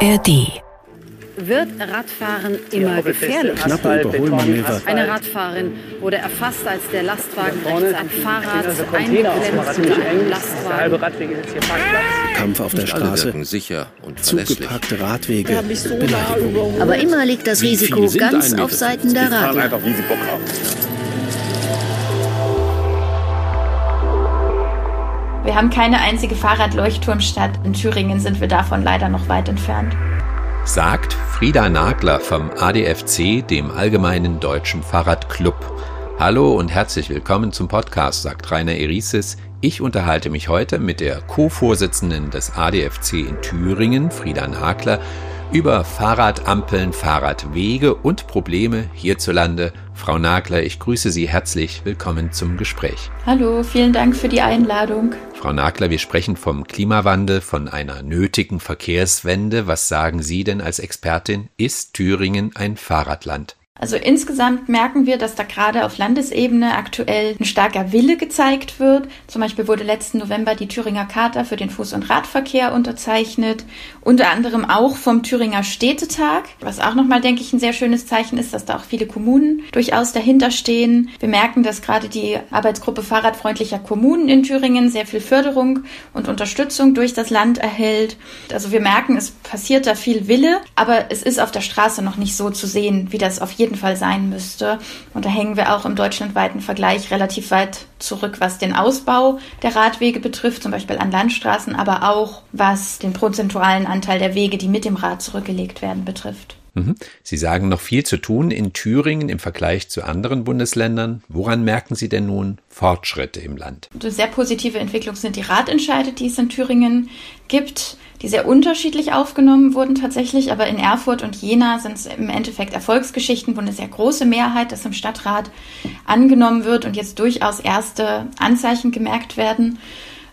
ARD. Wird Radfahren immer gefährlich? Knappe Überholmanöver. Eine Radfahrerin wurde erfasst, als der Lastwagen rechts ein Fahrrad eingeklemmt mit einem Lastwagen. Kampf auf der Straße, sicher und zugeparkte Radwege, Beleidigung. Aber immer liegt das Risiko ganz auf Seiten der Radler. Wir haben keine einzige Fahrradleuchtturmstadt. In Thüringen sind wir davon leider noch weit entfernt. sagt Frieda Nagler vom ADFC, dem Allgemeinen Deutschen Fahrradclub. Hallo und herzlich willkommen zum Podcast, sagt Rainer Erisis. Ich unterhalte mich heute mit der Co-Vorsitzenden des ADFC in Thüringen, Frieda Nagler, über Fahrradampeln, Fahrradwege und Probleme hierzulande. Frau Nagler, ich grüße Sie herzlich. Willkommen zum Gespräch. Hallo, vielen Dank für die Einladung. Frau Nagler, wir sprechen vom Klimawandel, von einer nötigen Verkehrswende. Was sagen Sie denn als Expertin? Ist Thüringen ein Fahrradland? Also insgesamt merken wir, dass da gerade auf Landesebene aktuell ein starker Wille gezeigt wird. Zum Beispiel wurde letzten November die Thüringer Charta für den Fuß- und Radverkehr unterzeichnet, unter anderem auch vom Thüringer Städtetag, was auch nochmal, denke ich, ein sehr schönes Zeichen ist, dass da auch viele Kommunen durchaus dahinter stehen. Wir merken, dass gerade die Arbeitsgruppe fahrradfreundlicher Kommunen in Thüringen sehr viel Förderung und Unterstützung durch das Land erhält. Also wir merken, es passiert da viel Wille, aber es ist auf der Straße noch nicht so zu sehen, wie das auf jeden Fall sein müsste. Und da hängen wir auch im deutschlandweiten Vergleich relativ weit zurück, was den Ausbau der Radwege betrifft, zum Beispiel an Landstraßen, aber auch was den prozentualen Anteil der Wege, die mit dem Rad zurückgelegt werden, betrifft. Mhm. Sie sagen noch viel zu tun in Thüringen im Vergleich zu anderen Bundesländern. Woran merken Sie denn nun Fortschritte im Land? Eine sehr positive Entwicklung sind die Radentscheide, die es in Thüringen gibt, die sehr unterschiedlich aufgenommen wurden tatsächlich, aber in Erfurt und Jena sind es im Endeffekt Erfolgsgeschichten, wo eine sehr große Mehrheit das im Stadtrat angenommen wird und jetzt durchaus erste Anzeichen gemerkt werden.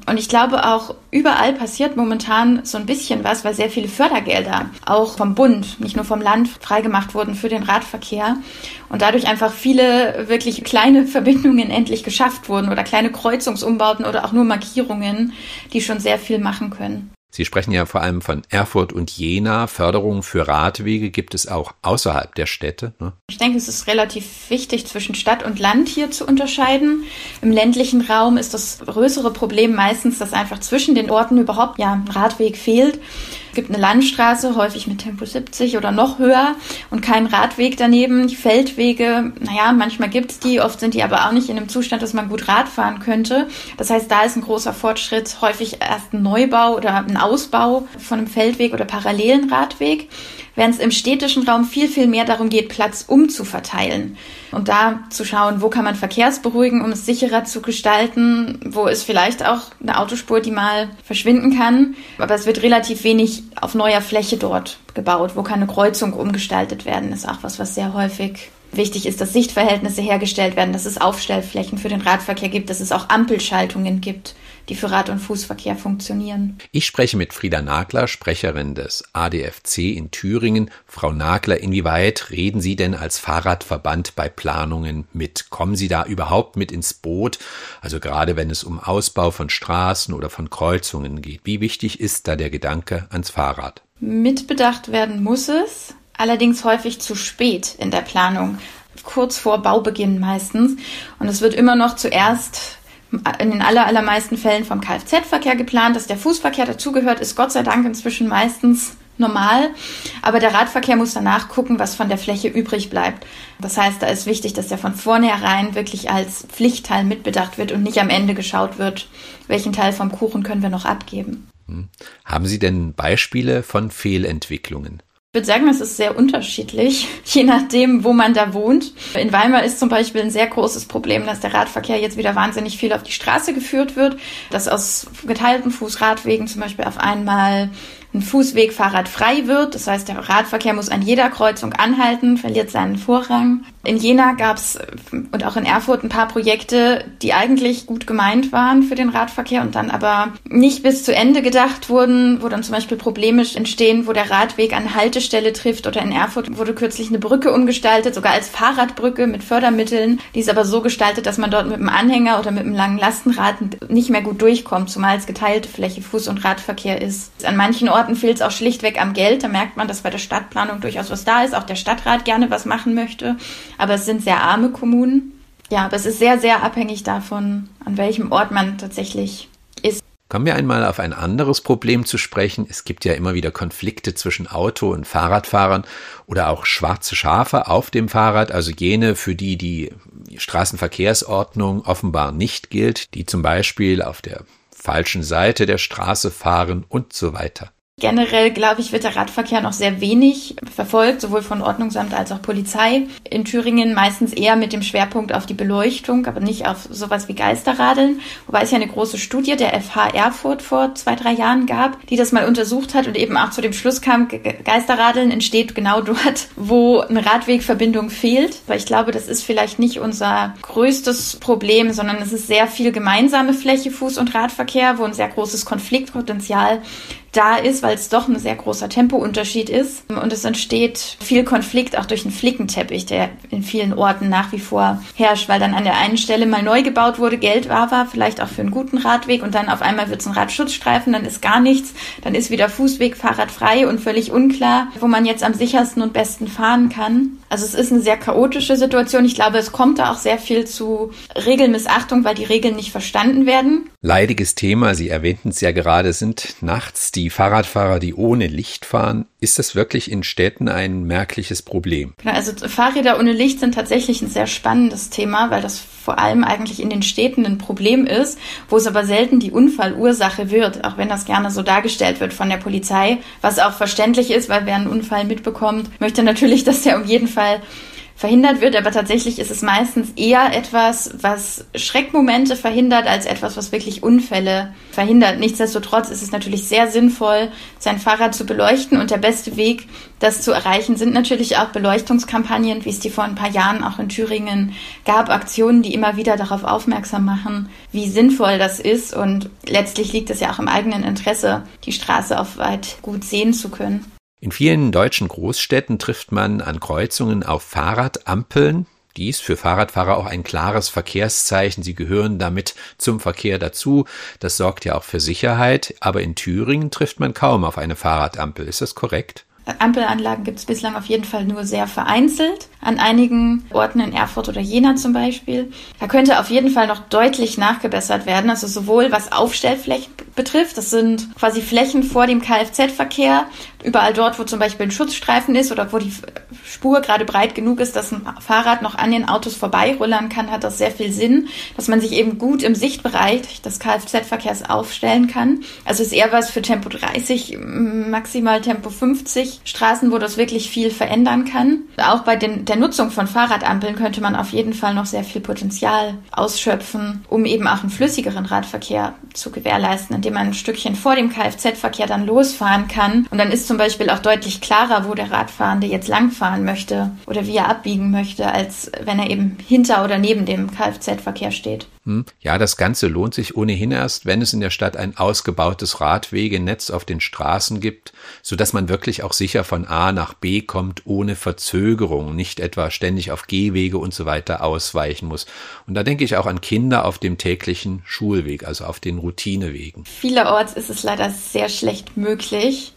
Und ich glaube auch, überall passiert momentan so ein bisschen was, weil sehr viele Fördergelder auch vom Bund, nicht nur vom Land, freigemacht wurden für den Radverkehr. Und dadurch einfach viele wirklich kleine Verbindungen endlich geschafft wurden oder kleine Kreuzungsumbauten oder auch nur Markierungen, die schon sehr viel machen können. Sie sprechen ja vor allem von Erfurt und Jena. Förderungen für Radwege gibt es auch außerhalb der Städte. Ne? Ich denke, es ist relativ wichtig, zwischen Stadt und Land hier zu unterscheiden. Im ländlichen Raum ist das größere Problem meistens, dass einfach zwischen den Orten überhaupt ja ein Radweg fehlt. Es gibt eine Landstraße, häufig mit Tempo 70 oder noch höher und keinen Radweg daneben. Die Feldwege, naja, manchmal gibt's die, oft sind die aber auch nicht in einem Zustand, dass man gut Rad fahren könnte. Das heißt, da ist ein großer Fortschritt häufig erst ein Neubau oder ein Ausbau von einem Feldweg oder parallelen Radweg, während es im städtischen Raum viel, viel mehr darum geht, Platz umzuverteilen und da zu schauen, wo kann man Verkehrsberuhigen, um es sicherer zu gestalten, wo ist vielleicht auch eine Autospur, die mal verschwinden kann, aber es wird relativ wenig auf neuer Fläche dort gebaut, wo kann eine Kreuzung umgestaltet werden, ist. Auch was, was sehr häufig Wichtig ist, dass Sichtverhältnisse hergestellt werden, dass es Aufstellflächen für den Radverkehr gibt, dass es auch Ampelschaltungen gibt, die für Rad- und Fußverkehr funktionieren. Ich spreche mit Frieda Nagler, Sprecherin des ADFC in Thüringen. Frau Nagler, inwieweit reden Sie denn als Fahrradverband bei Planungen mit? Kommen Sie da überhaupt mit ins Boot? Also gerade wenn es um Ausbau von Straßen oder von Kreuzungen geht. Wie wichtig ist da der Gedanke ans Fahrrad? Mitbedacht werden muss es allerdings häufig zu spät in der Planung, kurz vor Baubeginn meistens. Und es wird immer noch zuerst in den aller, allermeisten Fällen vom Kfz-Verkehr geplant, dass der Fußverkehr dazugehört, ist Gott sei Dank inzwischen meistens normal. Aber der Radverkehr muss danach gucken, was von der Fläche übrig bleibt. Das heißt, da ist wichtig, dass der von vornherein wirklich als Pflichtteil mitbedacht wird und nicht am Ende geschaut wird, welchen Teil vom Kuchen können wir noch abgeben. Hm. Haben Sie denn Beispiele von Fehlentwicklungen? Ich würde sagen, es ist sehr unterschiedlich, je nachdem, wo man da wohnt. In Weimar ist zum Beispiel ein sehr großes Problem, dass der Radverkehr jetzt wieder wahnsinnig viel auf die Straße geführt wird, dass aus geteilten Fußradwegen zum Beispiel auf einmal ein Fußweg fahrradfrei wird. Das heißt, der Radverkehr muss an jeder Kreuzung anhalten, verliert seinen Vorrang. In Jena gab es und auch in Erfurt ein paar Projekte, die eigentlich gut gemeint waren für den Radverkehr und dann aber nicht bis zu Ende gedacht wurden, wo dann zum Beispiel Probleme entstehen, wo der Radweg an Haltestelle trifft. Oder in Erfurt wurde kürzlich eine Brücke umgestaltet, sogar als Fahrradbrücke mit Fördermitteln. Die ist aber so gestaltet, dass man dort mit dem Anhänger oder mit einem langen Lastenrad nicht mehr gut durchkommt, zumal es geteilte Fläche Fuß- und Radverkehr ist. An manchen Orten Orten fehlt es auch schlichtweg am Geld. Da merkt man, dass bei der Stadtplanung durchaus was da ist, auch der Stadtrat gerne was machen möchte. Aber es sind sehr arme Kommunen. Ja, aber es ist sehr, sehr abhängig davon, an welchem Ort man tatsächlich ist. Kommen wir einmal auf ein anderes Problem zu sprechen. Es gibt ja immer wieder Konflikte zwischen Auto- und Fahrradfahrern oder auch schwarze Schafe auf dem Fahrrad, also jene, für die die Straßenverkehrsordnung offenbar nicht gilt, die zum Beispiel auf der falschen Seite der Straße fahren und so weiter. Generell, glaube ich, wird der Radverkehr noch sehr wenig verfolgt, sowohl von Ordnungsamt als auch Polizei. In Thüringen meistens eher mit dem Schwerpunkt auf die Beleuchtung, aber nicht auf sowas wie Geisterradeln. Wobei es ja eine große Studie der FH Erfurt vor zwei, drei Jahren gab, die das mal untersucht hat und eben auch zu dem Schluss kam, Geisterradeln entsteht genau dort, wo eine Radwegverbindung fehlt. Weil ich glaube, das ist vielleicht nicht unser größtes Problem, sondern es ist sehr viel gemeinsame Fläche, Fuß- und Radverkehr, wo ein sehr großes Konfliktpotenzial da ist, weil es doch ein sehr großer Tempounterschied ist. Und es entsteht viel Konflikt auch durch einen Flickenteppich, der in vielen Orten nach wie vor herrscht, weil dann an der einen Stelle mal neu gebaut wurde, Geld war, war vielleicht auch für einen guten Radweg und dann auf einmal wird es ein Radschutzstreifen, dann ist gar nichts, dann ist wieder Fußweg, Fahrrad frei und völlig unklar, wo man jetzt am sichersten und besten fahren kann. Also es ist eine sehr chaotische Situation. Ich glaube, es kommt da auch sehr viel zu Regelmissachtung, weil die Regeln nicht verstanden werden. Leidiges Thema, Sie erwähnten es ja gerade, sind nachts die Fahrradfahrer, die ohne Licht fahren. Ist das wirklich in Städten ein merkliches Problem? Genau, also Fahrräder ohne Licht sind tatsächlich ein sehr spannendes Thema, weil das vor allem eigentlich in den Städten ein Problem ist, wo es aber selten die Unfallursache wird, auch wenn das gerne so dargestellt wird von der Polizei, was auch verständlich ist, weil wer einen Unfall mitbekommt, möchte natürlich, dass der um jeden Fall Fall verhindert wird, aber tatsächlich ist es meistens eher etwas, was Schreckmomente verhindert, als etwas, was wirklich Unfälle verhindert. Nichtsdestotrotz ist es natürlich sehr sinnvoll, sein Fahrrad zu beleuchten und der beste Weg, das zu erreichen, sind natürlich auch Beleuchtungskampagnen, wie es die vor ein paar Jahren auch in Thüringen gab, Aktionen, die immer wieder darauf aufmerksam machen, wie sinnvoll das ist und letztlich liegt es ja auch im eigenen Interesse, die Straße auf weit gut sehen zu können. In vielen deutschen Großstädten trifft man an Kreuzungen auf Fahrradampeln. Dies für Fahrradfahrer auch ein klares Verkehrszeichen. Sie gehören damit zum Verkehr dazu. Das sorgt ja auch für Sicherheit. Aber in Thüringen trifft man kaum auf eine Fahrradampel. Ist das korrekt? Ampelanlagen gibt es bislang auf jeden Fall nur sehr vereinzelt. An einigen Orten in Erfurt oder Jena zum Beispiel. Da könnte auf jeden Fall noch deutlich nachgebessert werden. Also sowohl was Aufstellflächen betrifft, das sind quasi Flächen vor dem Kfz-Verkehr, überall dort, wo zum Beispiel ein Schutzstreifen ist oder wo die Spur gerade breit genug ist, dass ein Fahrrad noch an den Autos vorbeirullern kann, hat das sehr viel Sinn, dass man sich eben gut im Sichtbereich des Kfz-Verkehrs aufstellen kann. Also ist eher was für Tempo 30, maximal Tempo 50 Straßen, wo das wirklich viel verändern kann. Auch bei den, der Nutzung von Fahrradampeln könnte man auf jeden Fall noch sehr viel Potenzial ausschöpfen, um eben auch einen flüssigeren Radverkehr zu gewährleisten, indem man ein Stückchen vor dem Kfz-Verkehr dann losfahren kann. Und dann ist zum Beispiel auch deutlich klarer, wo der Radfahrende jetzt langfahren möchte oder wie er abbiegen möchte, als wenn er eben hinter oder neben dem Kfz-Verkehr steht. Hm? Ja, das Ganze lohnt sich ohnehin erst, wenn es in der Stadt ein ausgebautes Radwegenetz auf den Straßen gibt, so dass man wirklich auch sicher von A nach B kommt, ohne Verzögerung, nicht etwa ständig auf Gehwege und so weiter ausweichen muss. Und da denke ich auch an Kinder auf dem täglichen Schulweg, also auf den Routinewegen. Vielerorts ist es leider sehr schlecht möglich.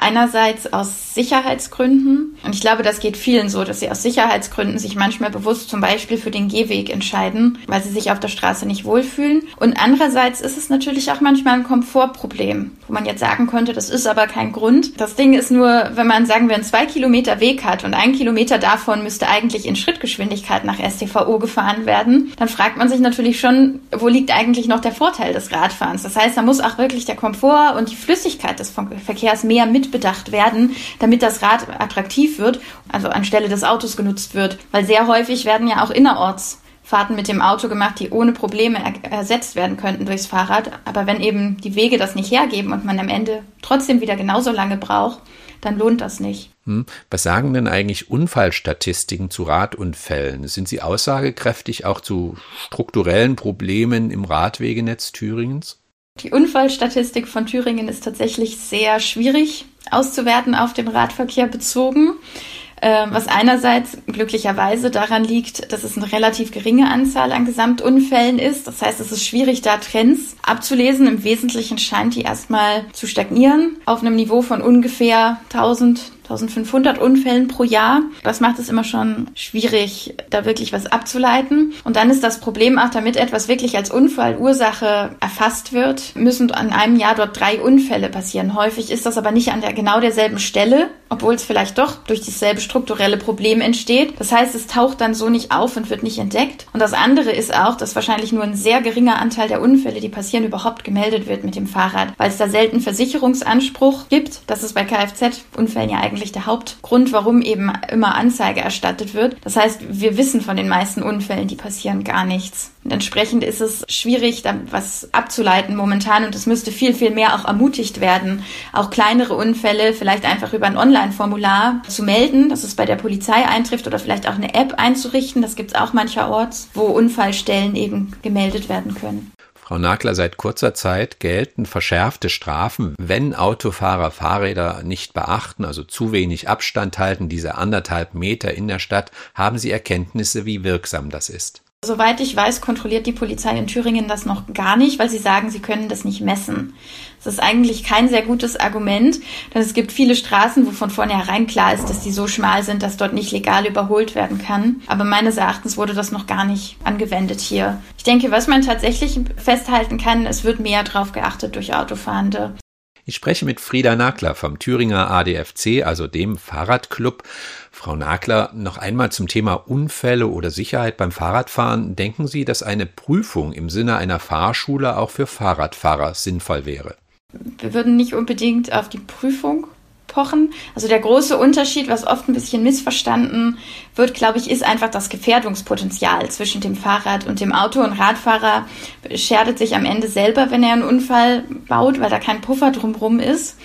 Einerseits aus Sicherheitsgründen. Und ich glaube, das geht vielen so, dass sie aus Sicherheitsgründen sich manchmal bewusst zum Beispiel für den Gehweg entscheiden, weil sie sich auf der Straße nicht wohlfühlen. Und andererseits ist es natürlich auch manchmal ein Komfortproblem, wo man jetzt sagen könnte, das ist aber kein Grund. Das Ding ist nur, wenn man, sagen wir, einen zwei Kilometer Weg hat und ein Kilometer davon müsste eigentlich in Schrittgeschwindigkeit nach STVO gefahren werden, dann fragt man sich natürlich schon, wo liegt eigentlich noch der Vorteil des Radfahrens? Das heißt, da muss auch wirklich der Komfort und die Flüssigkeit des Verkehrs mehr mit mitbedacht werden, damit das Rad attraktiv wird, also anstelle des Autos genutzt wird. Weil sehr häufig werden ja auch innerorts Fahrten mit dem Auto gemacht, die ohne Probleme er ersetzt werden könnten durchs Fahrrad. Aber wenn eben die Wege das nicht hergeben und man am Ende trotzdem wieder genauso lange braucht, dann lohnt das nicht. Hm. Was sagen denn eigentlich Unfallstatistiken zu Radunfällen? Sind sie aussagekräftig auch zu strukturellen Problemen im Radwegenetz Thüringens? Die Unfallstatistik von Thüringen ist tatsächlich sehr schwierig auszuwerten auf den Radverkehr bezogen. äh, was einerseits glücklicherweise daran liegt, dass es eine relativ geringe Anzahl an Gesamtunfällen ist. Das heißt, es ist schwierig, da Trends abzulesen. Im Wesentlichen scheint die erstmal zu stagnieren auf einem Niveau von ungefähr 1000 1500 Unfällen pro Jahr. Das macht es immer schon schwierig, da wirklich was abzuleiten. Und dann ist das Problem auch, damit etwas wirklich als Unfallursache erfasst wird, müssen an einem Jahr dort drei Unfälle passieren. Häufig ist das aber nicht an der genau derselben Stelle, obwohl es vielleicht doch durch dasselbe strukturelle Problem entsteht. Das heißt, es taucht dann so nicht auf und wird nicht entdeckt. Und das andere ist auch, dass wahrscheinlich nur ein sehr geringer Anteil der Unfälle, die passieren, überhaupt gemeldet wird mit dem Fahrrad, weil es da selten Versicherungsanspruch gibt. Das ist bei Kfz-Unfällen ja eigentlich eigentlich der Hauptgrund, warum eben immer Anzeige erstattet wird. Das heißt, wir wissen von den meisten Unfällen, die passieren, gar nichts. Und entsprechend ist es schwierig, da was abzuleiten momentan und es müsste viel, viel mehr auch ermutigt werden, auch kleinere Unfälle vielleicht einfach über ein Online-Formular zu melden, dass es bei der Polizei eintrifft oder vielleicht auch eine App einzurichten. Das gibt es auch mancherorts, wo Unfallstellen eben gemeldet werden können. Frau Nagler, seit kurzer Zeit gelten verschärfte Strafen, wenn Autofahrer Fahrräder nicht beachten, also zu wenig Abstand halten, diese anderthalb Meter in der Stadt. Haben Sie Erkenntnisse, wie wirksam das ist? Soweit ich weiß, kontrolliert die Polizei in Thüringen das noch gar nicht, weil sie sagen, sie können das nicht messen. Das ist eigentlich kein sehr gutes Argument, denn es gibt viele Straßen, wo von vornherein klar ist, dass die so schmal sind, dass dort nicht legal überholt werden kann. Aber meines Erachtens wurde das noch gar nicht angewendet hier. Ich denke, was man tatsächlich festhalten kann, es wird mehr darauf geachtet durch Autofahrende. Ich spreche mit Frieda Nagler vom Thüringer ADFC, also dem Fahrradclub. Frau Nagler, noch einmal zum Thema Unfälle oder Sicherheit beim Fahrradfahren. Denken Sie, dass eine Prüfung im Sinne einer Fahrschule auch für Fahrradfahrer sinnvoll wäre? Wir würden nicht unbedingt auf die Prüfung pochen. Also der große Unterschied, was oft ein bisschen missverstanden wird, glaube ich, ist einfach das Gefährdungspotenzial zwischen dem Fahrrad und dem Auto. Und Radfahrer schadet sich am Ende selber, wenn er einen Unfall baut, weil da kein Puffer drumherum ist.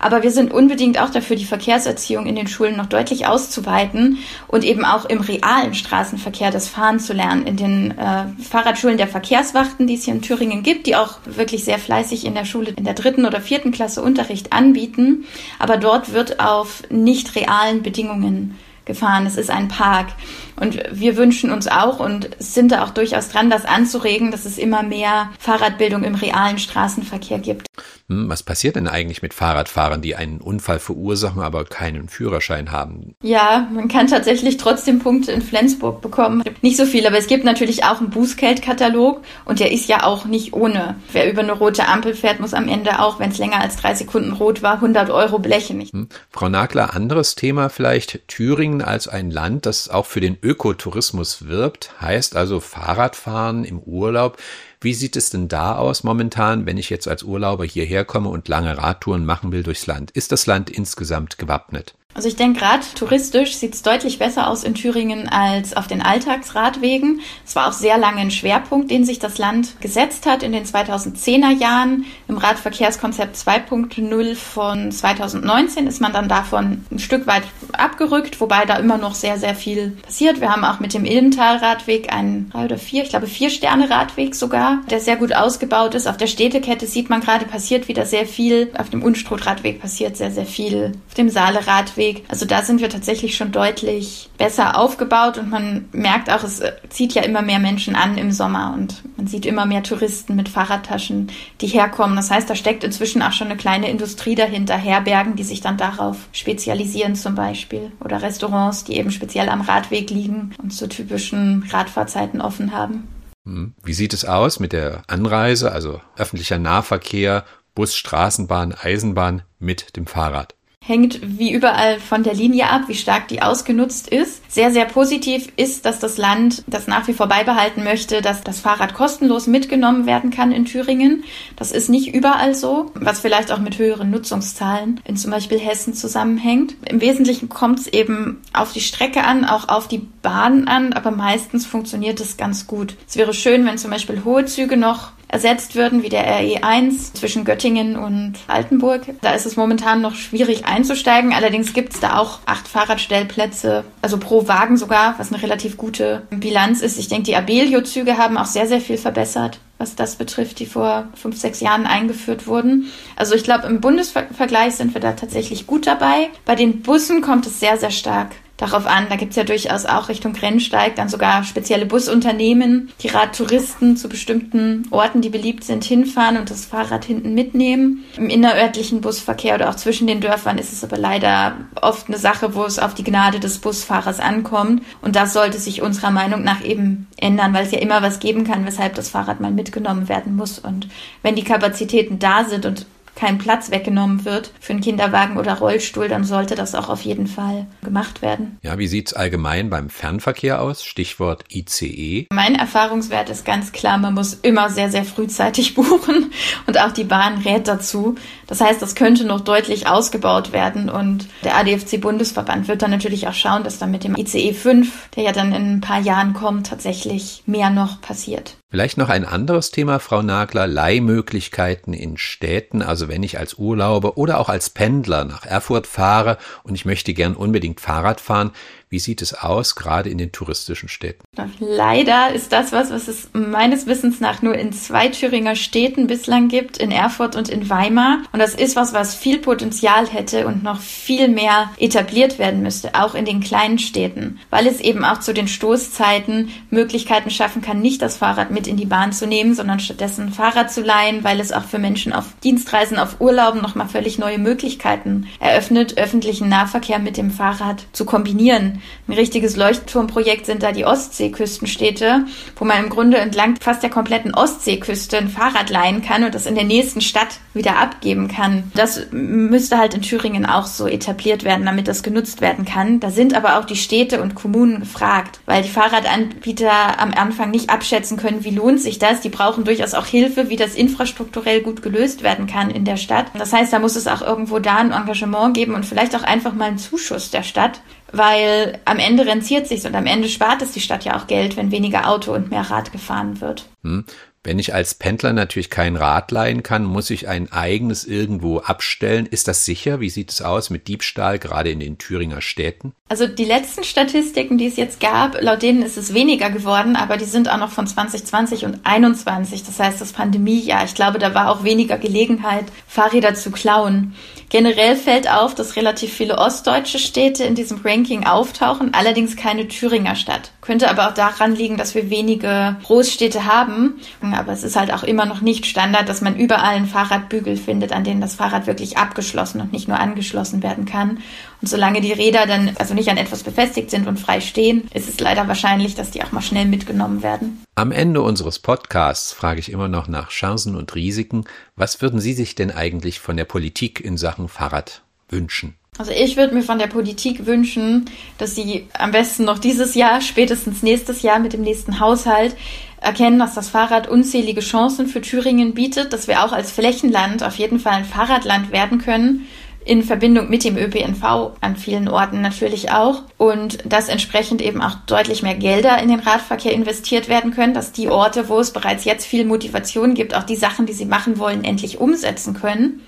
Aber wir sind unbedingt auch dafür, die Verkehrserziehung in den Schulen noch deutlich auszuweiten und eben auch im realen Straßenverkehr das Fahren zu lernen. In den äh, Fahrradschulen der Verkehrswachten, die es hier in Thüringen gibt, die auch wirklich sehr fleißig in der Schule in der dritten oder vierten Klasse Unterricht anbieten. Aber dort wird auf nicht realen Bedingungen gefahren. Es ist ein Park. Und wir wünschen uns auch und sind da auch durchaus dran, das anzuregen, dass es immer mehr Fahrradbildung im realen Straßenverkehr gibt. Hm, was passiert denn eigentlich mit Fahrradfahrern, die einen Unfall verursachen, aber keinen Führerschein haben? Ja, man kann tatsächlich trotzdem Punkte in Flensburg bekommen. Nicht so viel, aber es gibt natürlich auch einen Bußgeldkatalog und der ist ja auch nicht ohne. Wer über eine rote Ampel fährt, muss am Ende auch, wenn es länger als drei Sekunden rot war, 100 Euro blechen. Hm. Frau Nagler, anderes Thema vielleicht. Thüringen als ein Land, das auch für den Ökotourismus wirbt, heißt also Fahrradfahren im Urlaub. Wie sieht es denn da aus momentan, wenn ich jetzt als Urlauber hierher komme und lange Radtouren machen will durchs Land? Ist das Land insgesamt gewappnet? Also ich denke, gerade touristisch sieht es deutlich besser aus in Thüringen als auf den Alltagsradwegen. Es war auch sehr lange ein Schwerpunkt, den sich das Land gesetzt hat in den 2010er Jahren. Im Radverkehrskonzept 2.0 von 2019 ist man dann davon ein Stück weit abgerückt, wobei da immer noch sehr, sehr viel passiert. Wir haben auch mit dem Ilmtal-Radweg einen drei oder vier, ich glaube vier Sterne-Radweg sogar, der sehr gut ausgebaut ist. Auf der Städtekette sieht man gerade passiert wieder sehr viel. Auf dem Unstrut-Radweg passiert sehr, sehr viel. Auf dem Saale-Radweg Weg. Also da sind wir tatsächlich schon deutlich besser aufgebaut und man merkt auch, es zieht ja immer mehr Menschen an im Sommer und man sieht immer mehr Touristen mit Fahrradtaschen, die herkommen. Das heißt, da steckt inzwischen auch schon eine kleine Industrie dahinter, Herbergen, die sich dann darauf spezialisieren zum Beispiel oder Restaurants, die eben speziell am Radweg liegen und zu typischen Radfahrzeiten offen haben. Hm. Wie sieht es aus mit der Anreise, also öffentlicher Nahverkehr, Bus, Straßenbahn, Eisenbahn mit dem Fahrrad? Hängt wie überall von der Linie ab, wie stark die ausgenutzt ist. Sehr, sehr positiv ist, dass das Land das nach wie vor beibehalten möchte, dass das Fahrrad kostenlos mitgenommen werden kann in Thüringen. Das ist nicht überall so, was vielleicht auch mit höheren Nutzungszahlen in zum Beispiel Hessen zusammenhängt. Im Wesentlichen kommt es eben auf die Strecke an, auch auf die Bahn an, aber meistens funktioniert es ganz gut. Es wäre schön, wenn zum Beispiel hohe Züge noch ersetzt würden, wie der RE1 zwischen Göttingen und Altenburg. Da ist es momentan noch schwierig einzusteigen. Allerdings gibt es da auch acht Fahrradstellplätze, also pro Wagen sogar, was eine relativ gute Bilanz ist. Ich denke, die Abelio-Züge haben auch sehr, sehr viel verbessert was das betrifft, die vor fünf, sechs Jahren eingeführt wurden. Also ich glaube, im Bundesvergleich sind wir da tatsächlich gut dabei. Bei den Bussen kommt es sehr, sehr stark darauf an. Da gibt's ja durchaus auch Richtung Grenzsteig dann sogar spezielle Busunternehmen, die Radtouristen zu bestimmten Orten, die beliebt sind, hinfahren und das Fahrrad hinten mitnehmen. Im innerörtlichen Busverkehr oder auch zwischen den Dörfern ist es aber leider oft eine Sache, wo es auf die Gnade des Busfahrers ankommt. Und das sollte sich unserer Meinung nach eben ändern, weil es ja immer was geben kann, weshalb das Fahrrad mal mitgenommen werden muss. Und wenn die Kapazitäten da sind und kein Platz weggenommen wird für einen Kinderwagen oder Rollstuhl, dann sollte das auch auf jeden Fall gemacht werden. Ja, wie sieht es allgemein beim Fernverkehr aus? Stichwort ICE. Mein Erfahrungswert ist ganz klar, man muss immer sehr, sehr frühzeitig buchen und auch die Bahn rät dazu. Das heißt, das könnte noch deutlich ausgebaut werden und der ADFC-Bundesverband wird dann natürlich auch schauen, dass dann mit dem ICE 5, der ja dann in ein paar Jahren kommt, tatsächlich mehr noch passiert. Vielleicht noch ein anderes Thema, Frau Nagler, Leihmöglichkeiten in Städten. Also wenn ich als Urlauber oder auch als Pendler nach Erfurt fahre und ich möchte gern unbedingt Fahrrad fahren, wie sieht es aus, gerade in den touristischen Städten? Leider ist das was, was es meines Wissens nach nur in zwei Thüringer Städten bislang gibt, in Erfurt und in Weimar. Und das ist was, was viel Potenzial hätte und noch viel mehr etabliert werden müsste, auch in den kleinen Städten, weil es eben auch zu den Stoßzeiten Möglichkeiten schaffen kann, nicht das Fahrrad mit in die Bahn zu nehmen, sondern stattdessen Fahrrad zu leihen, weil es auch für Menschen auf Dienstreisen, auf Urlauben nochmal völlig neue Möglichkeiten eröffnet, öffentlichen Nahverkehr mit dem Fahrrad zu kombinieren. Ein richtiges Leuchtturmprojekt sind da die Ostseeküstenstädte, wo man im Grunde entlang fast der kompletten Ostseeküste ein Fahrrad leihen kann und das in der nächsten Stadt wieder abgeben kann. Das müsste halt in Thüringen auch so etabliert werden, damit das genutzt werden kann. Da sind aber auch die Städte und Kommunen gefragt, weil die Fahrradanbieter am Anfang nicht abschätzen können, wie lohnt sich das. Die brauchen durchaus auch Hilfe, wie das infrastrukturell gut gelöst werden kann in der Stadt. Das heißt, da muss es auch irgendwo da ein Engagement geben und vielleicht auch einfach mal einen Zuschuss der Stadt, weil am Ende rentiert sich und am Ende spart es die Stadt ja auch Geld, wenn weniger Auto und mehr Rad gefahren wird. Hm. Wenn ich als Pendler natürlich kein Rad leihen kann, muss ich ein eigenes irgendwo abstellen. Ist das sicher? Wie sieht es aus mit Diebstahl, gerade in den Thüringer Städten? Also die letzten Statistiken, die es jetzt gab, laut denen ist es weniger geworden, aber die sind auch noch von 2020 und 2021. Das heißt, das Pandemiejahr. Ich glaube, da war auch weniger Gelegenheit, Fahrräder zu klauen. Generell fällt auf, dass relativ viele ostdeutsche Städte in diesem Ranking auftauchen, allerdings keine Thüringer Stadt. Könnte aber auch daran liegen, dass wir wenige Großstädte haben. Aber es ist halt auch immer noch nicht Standard, dass man überall einen Fahrradbügel findet, an denen das Fahrrad wirklich abgeschlossen und nicht nur angeschlossen werden kann. Und solange die Räder dann also nicht an etwas befestigt sind und frei stehen, ist es leider wahrscheinlich, dass die auch mal schnell mitgenommen werden. Am Ende unseres Podcasts frage ich immer noch nach Chancen und Risiken. Was würden Sie sich denn eigentlich von der Politik in Sachen Fahrrad wünschen? Also ich würde mir von der Politik wünschen, dass sie am besten noch dieses Jahr, spätestens nächstes Jahr mit dem nächsten Haushalt erkennen, dass das Fahrrad unzählige Chancen für Thüringen bietet, dass wir auch als Flächenland auf jeden Fall ein Fahrradland werden können in Verbindung mit dem ÖPNV an vielen Orten natürlich auch und dass entsprechend eben auch deutlich mehr Gelder in den Radverkehr investiert werden können, dass die Orte, wo es bereits jetzt viel Motivation gibt, auch die Sachen, die sie machen wollen, endlich umsetzen können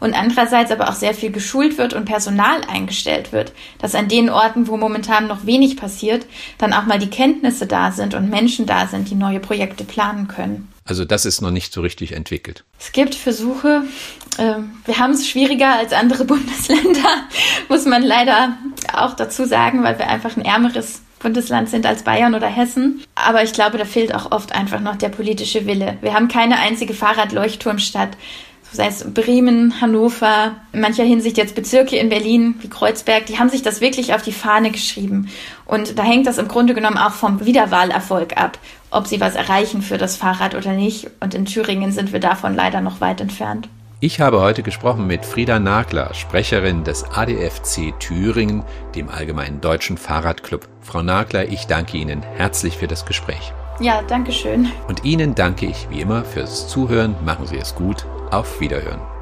und andererseits aber auch sehr viel geschult wird und Personal eingestellt wird, dass an den Orten, wo momentan noch wenig passiert, dann auch mal die Kenntnisse da sind und Menschen da sind, die neue Projekte planen können. Also das ist noch nicht so richtig entwickelt. Es gibt Versuche. Ähm, wir haben es schwieriger als andere Bundesländer, muss man leider auch dazu sagen, weil wir einfach ein ärmeres Bundesland sind als Bayern oder Hessen. Aber ich glaube, da fehlt auch oft einfach noch der politische Wille. Wir haben keine einzige Fahrradleuchtturmstadt sei es Bremen, Hannover, in mancher Hinsicht jetzt Bezirke in Berlin wie Kreuzberg, die haben sich das wirklich auf die Fahne geschrieben. Und da hängt das im Grunde genommen auch vom Wiederwahlerfolg ab, ob sie was erreichen für das Fahrrad oder nicht. Und in Thüringen sind wir davon leider noch weit entfernt. Ich habe heute gesprochen mit Frieda Nagler, Sprecherin des ADFC Thüringen, dem Allgemeinen Deutschen Fahrradclub. Frau Nagler, ich danke Ihnen herzlich für das Gespräch. Ja, danke schön. Und Ihnen danke ich wie immer fürs Zuhören. Machen Sie es gut. Auf Wiederhören.